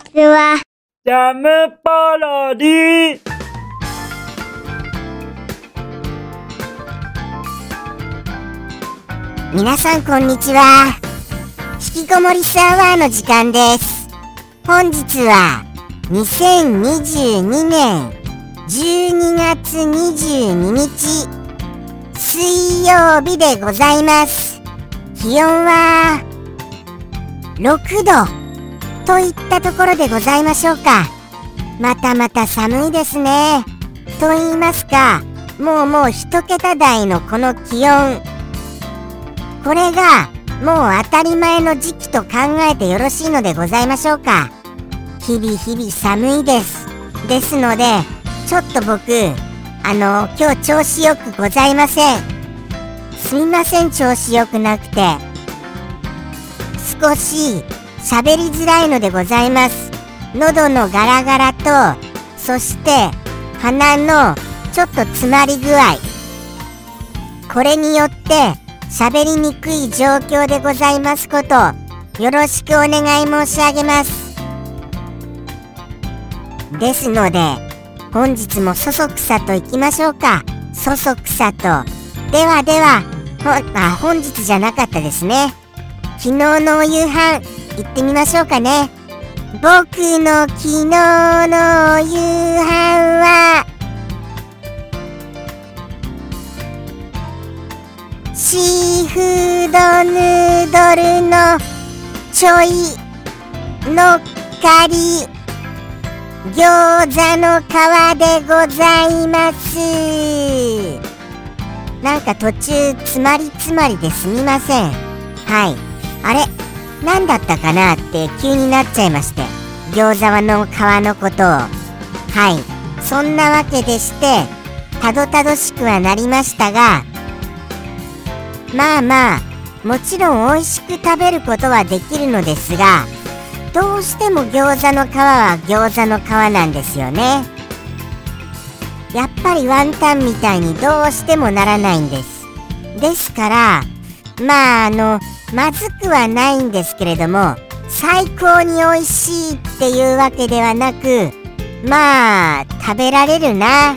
ちは。ジャムパロディ皆さんこんにちは。引きこもりスアワーの時間です。本日は2022年12月22日水曜日でございます。気温は6度といったところでございましょうか。またまた寒いですね。と言いますか、もうもう一桁台のこの気温。これがもう当たり前の時期と考えてよろしいのでございましょうか日々日々寒いですですのでちょっと僕あの今日調子よくございませんすみません調子よくなくて少し喋りづらいのでございます。喉のガラガラとそして鼻のちょっと詰まり具合。これによって喋りにくい状況でございますことよろしくお願い申し上げます。ですので本日もそそくさといきましょうか。そそくさと。ではではほあ本日じゃなかったですね。昨日のお夕飯。行ってみましょうかね。僕の昨日のお夕飯は。シーフードヌードルのちょいのっかり。餃子の皮でございます。なんか途中つまりつまりですみません。はい。あれ？何だったかなって急になっちゃいまして。餃子の皮のことを。はい。そんなわけでしてたどたどしくはなりましたがまあまあもちろん美味しく食べることはできるのですがどうしても餃子の皮は餃子の皮なんですよね。やっぱりワンタンみたいにどうしてもならないんです。ですからまああのまずくはないんですけれども最高に美味しいっていうわけではなくまあ食べられるな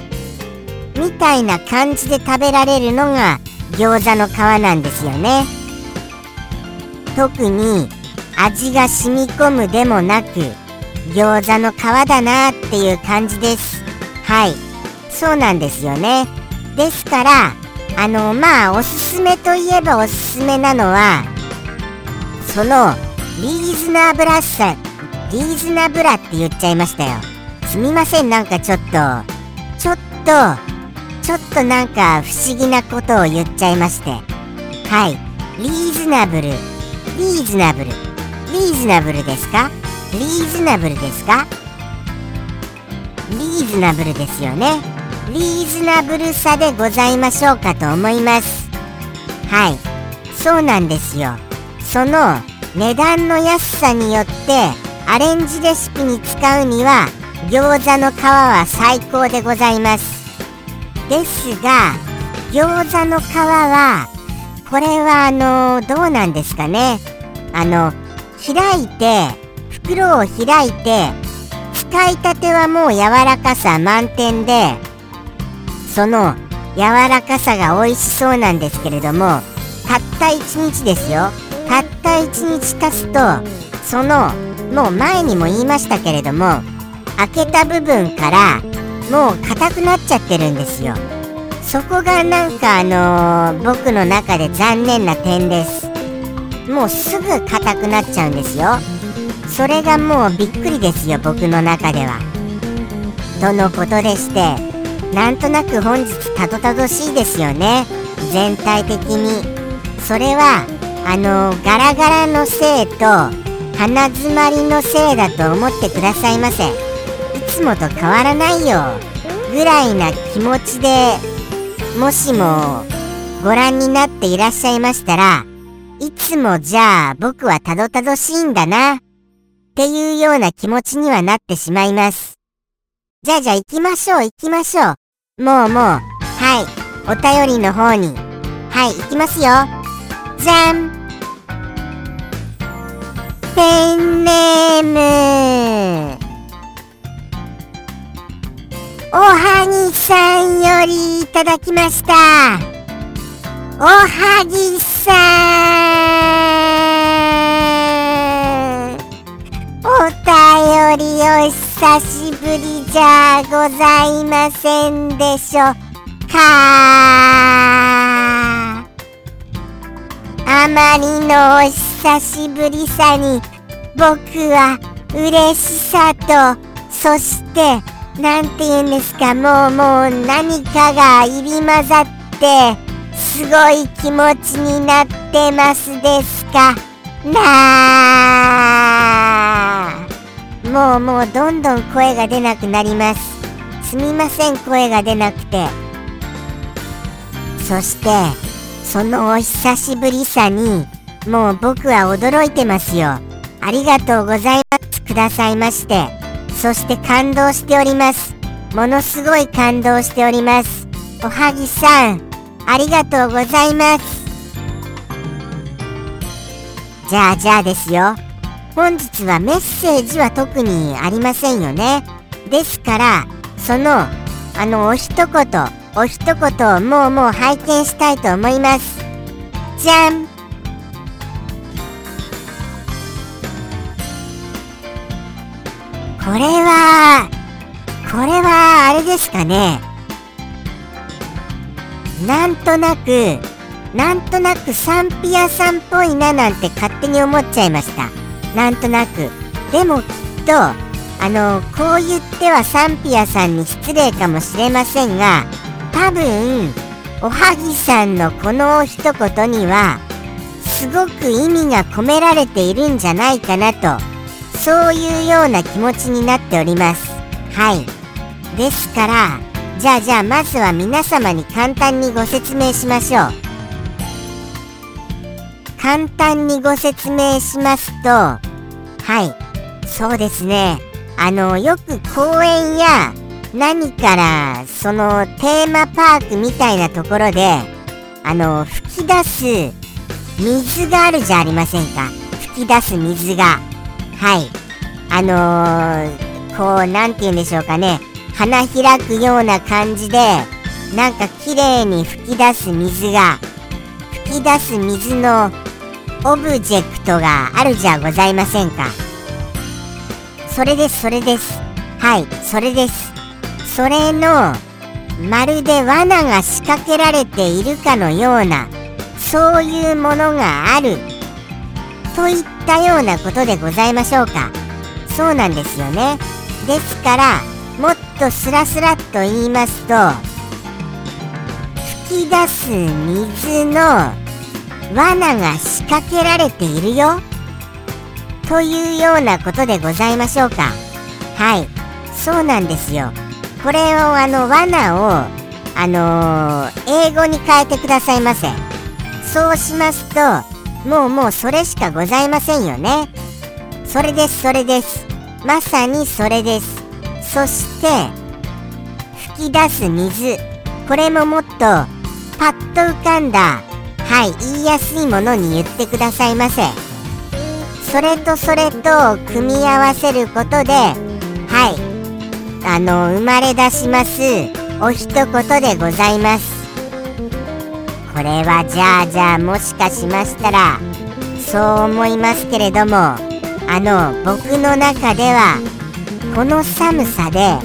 みたいな感じで食べられるのが餃子の皮なんですよね。特に味が染み込むでもなく餃子の皮だなっていう感じです。はい。そうなんですよね。ですからあのまあおすすめといえばおすすめなのはそのリーズナブラさリーズナブラって言っちゃいましたよ。すみませんなんかちょっとちょっとちょっとなんか不思議なことを言っちゃいまして。はい。リーズナブル。リーズナブル。リーズナブルですか？リーズナブルですか？リーズナブルですよね。リーズナブルさでございましょうかと思います。はい。そうなんですよ。その値段の安さによってアレンジレシピに使うには餃子の皮は最高でございます。ですが餃子の皮はこれはあのどうなんですかね。あの開いて袋を開いて使いたてはもう柔らかさ満点でその柔らかさが美味しそうなんですけれどもたった1日ですよ。たった1日経つとそのもう前にも言いましたけれども開けた部分からもう硬くなっちゃってるんですよ。そこがなんかあのー僕の中で残念な点です。もうすぐ硬くなっちゃうんですよ。それがもうびっくりですよ僕の中では。とのことでしてなんとなく本日たどたどしいですよね。全体的に。それはあのガラガラのせいと鼻詰まりのせいだと思ってくださいませ。いつもと変わらないよ。ぐらいな気持ちでもしもご覧になっていらっしゃいましたらいつもじゃあ僕はたどたどしいんだな。っていうような気持ちにはなってしまいます。じゃあじゃあ行きましょう行きましょう。もうもう。はい。お便りの方に。はい行きますよ。じゃんペンネームおはぎさんよりいただきましたおはぎさんお便りお久しぶりじゃございませんでしょかあまりのお久しぶりさに僕は嬉しさとそしてなんて言うんですかもうもう何かが入り混ざってすごい気持ちになってますですか？なあ。もうもうどんどん声が出なくなります。すみません声が出なくて。そしてそのお久しぶりさにもう僕は驚いてますよ。ありがとうございます。くださいまして。そして感動しております。ものすごい感動しております。おはぎさんありがとうございます。じゃあじゃあですよ。本日はメッセージは特にありませんよね。ですからそのあのお一言お一言をもうもう拝見したいと思います。じゃん。これはこれはあれですかね。なんとなくなんとなくサンピアさんっぽいななんて勝手に思っちゃいました。なんとなく。でもきっとあのこう言ってはサンピアさんに失礼かもしれませんが多分おはぎさんのこの一言にはすごく意味が込められているんじゃないかなとそういうような気持ちになっております。はい。ですからじゃあじゃあまずは皆様に簡単にご説明しましょう。簡単にご説明しますとはい。そうですね。あのよく公園や何からそのテーマパークみたいなところであの吹き出す水があるじゃありませんか。吹き出す水が。はい。あのー、こう何て言うんでしょうかね。花開くような感じでなんか綺麗に吹き出す水が吹き出す水のオブジェクトがあるじゃございませんか。それですそれです。はいそれです。それのまるで罠が仕掛けられているかのようなそういうものがある。といったようなことでございましょうか。そうなんですよね。ですからもっとスラスラっと言いますと吹き出す水の罠が仕掛けられているよ。というようなことでございましょうか。はい。そうなんですよ。これをあの罠をあのー、英語に変えてくださいませそうしますともうもうそれしかございませんよね。それですそれです。まさにそれです。そして吹き出す水。これももっとパッと浮かんだ。はい言いやすいものに言ってくださいませ。それとそれと組み合わせることであの生まれ出します。お一言でございます。これはじゃあじゃあもしかしましたらそう思いますけれどもあの僕の中ではこの寒さで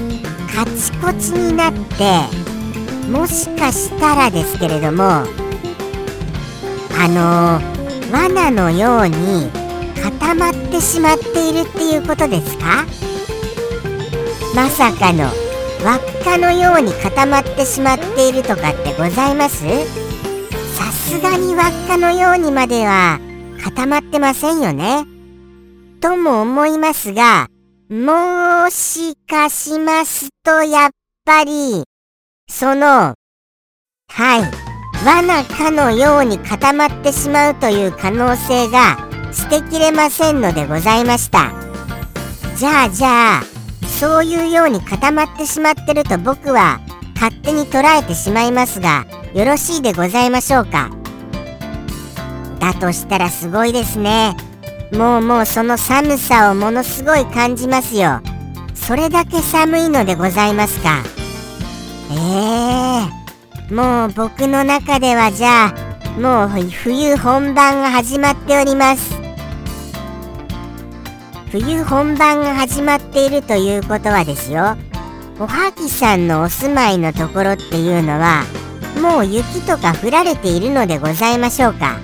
カチコチになってもしかしたらですけれどもあの罠のように固まってしまっているっていうことですか？まさかの輪っかのように固まってしまっているとかってございます？さすがに輪っかのようにまでは固まってませんよね。とも思いますがもしかしますとやっぱりそのはい罠かのように固まってしまうという可能性が捨てきれませんのでございました。じゃあじゃあそういうように固まってしまってると僕は勝手に捉えてしまいますがよろしいでございましょうか？だとしたらすごいですね。もうもうその寒さをものすごい感じますよ。それだけ寒いのでございますか？ええもう僕の中ではじゃあもう冬本番が始まっております。冬本番が始まっているということはですよ。おはぎさんのお住まいのところっていうのはもう雪とか降られているのでございましょうか。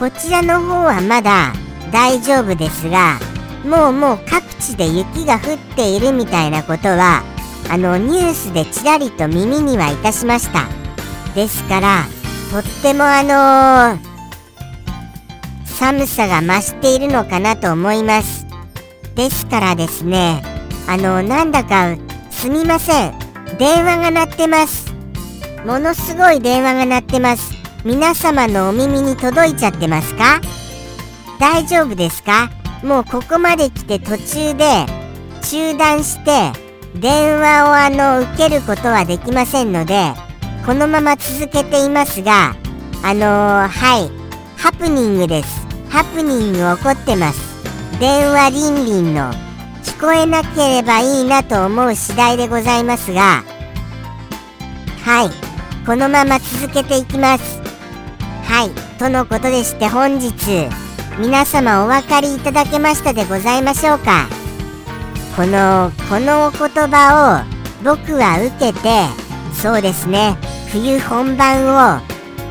こちらの方はまだ大丈夫ですがもうもう各地で雪が降っているみたいなことはあのニュースでちらりと耳にはいたしました。ですからとってもあのー、寒さが増しているのかなと思います。ですからですねあのなんだかすみません。電話が鳴ってます。ものすごい電話が鳴ってます。皆様のお耳に届いちゃってますか？大丈夫ですか？もうここまで来て途中で中断して電話をあの受けることはできませんのでこのまま続けていますがあのー、はい。ハプニングです。ハプニング起こってます。電話リンリンの聞こえなければいいなと思う次第でございますが。はい。このまま続けていきます。はい。とのことでして本日皆様お分かりいただけましたでございましょうか。このこのお言葉を僕は受けてそうですね。冬本番を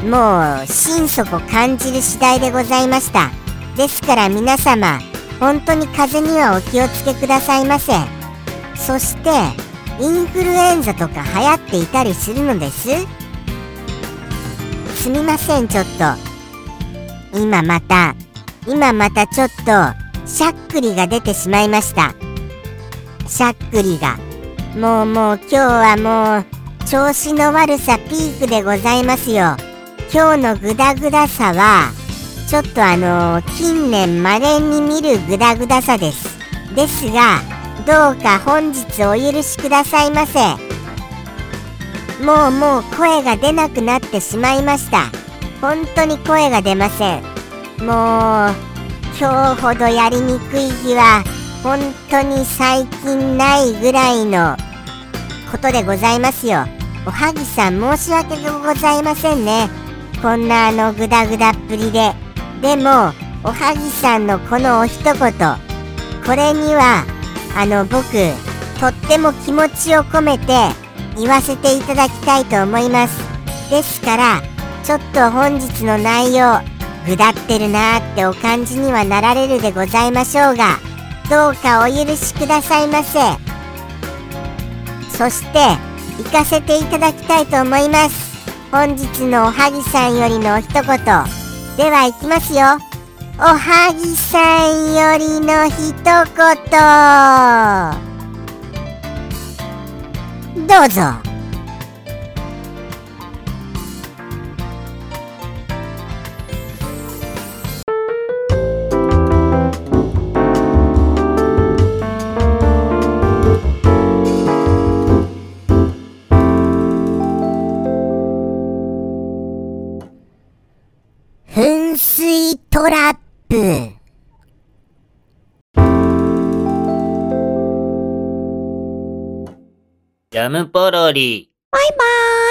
もう心底感じる次第でございました。ですから皆様本当に風邪にはお気をつけくださいませそしてインフルエンザとか流行っていたりするのです。すみませんちょっと。今また今またちょっとしゃっくりが出てしまいました。しゃっくりが。もうもう今日はもう調子の悪さピークでございますよ。今日のグダグダさはちょっとあの近年まれに見るグダグダさです。ですがどうか本日お許しくださいませ。もうもう声が出なくなってしまいました。本当に声が出ません。もう今日ほどやりにくい日は本当に最近ないぐらいのことでございますよ。おはぎさん申し訳ございませんね。こんなあのグダグダっぷりで。でもおはぎさんのこのお一言。これにはあの僕とっても気持ちを込めて言わせていただきたいと思います。ですからちょっと本日の内容下ってるなーってお感じにはなられるでございましょうがどうかお許しくださいませ。そして行かせていただきたいと思います。本日のおはぎさんよりの一言。ではいきますよ。おはぎさんよりの一言。どうぞ。トラップジャムポロリ。バイバーイ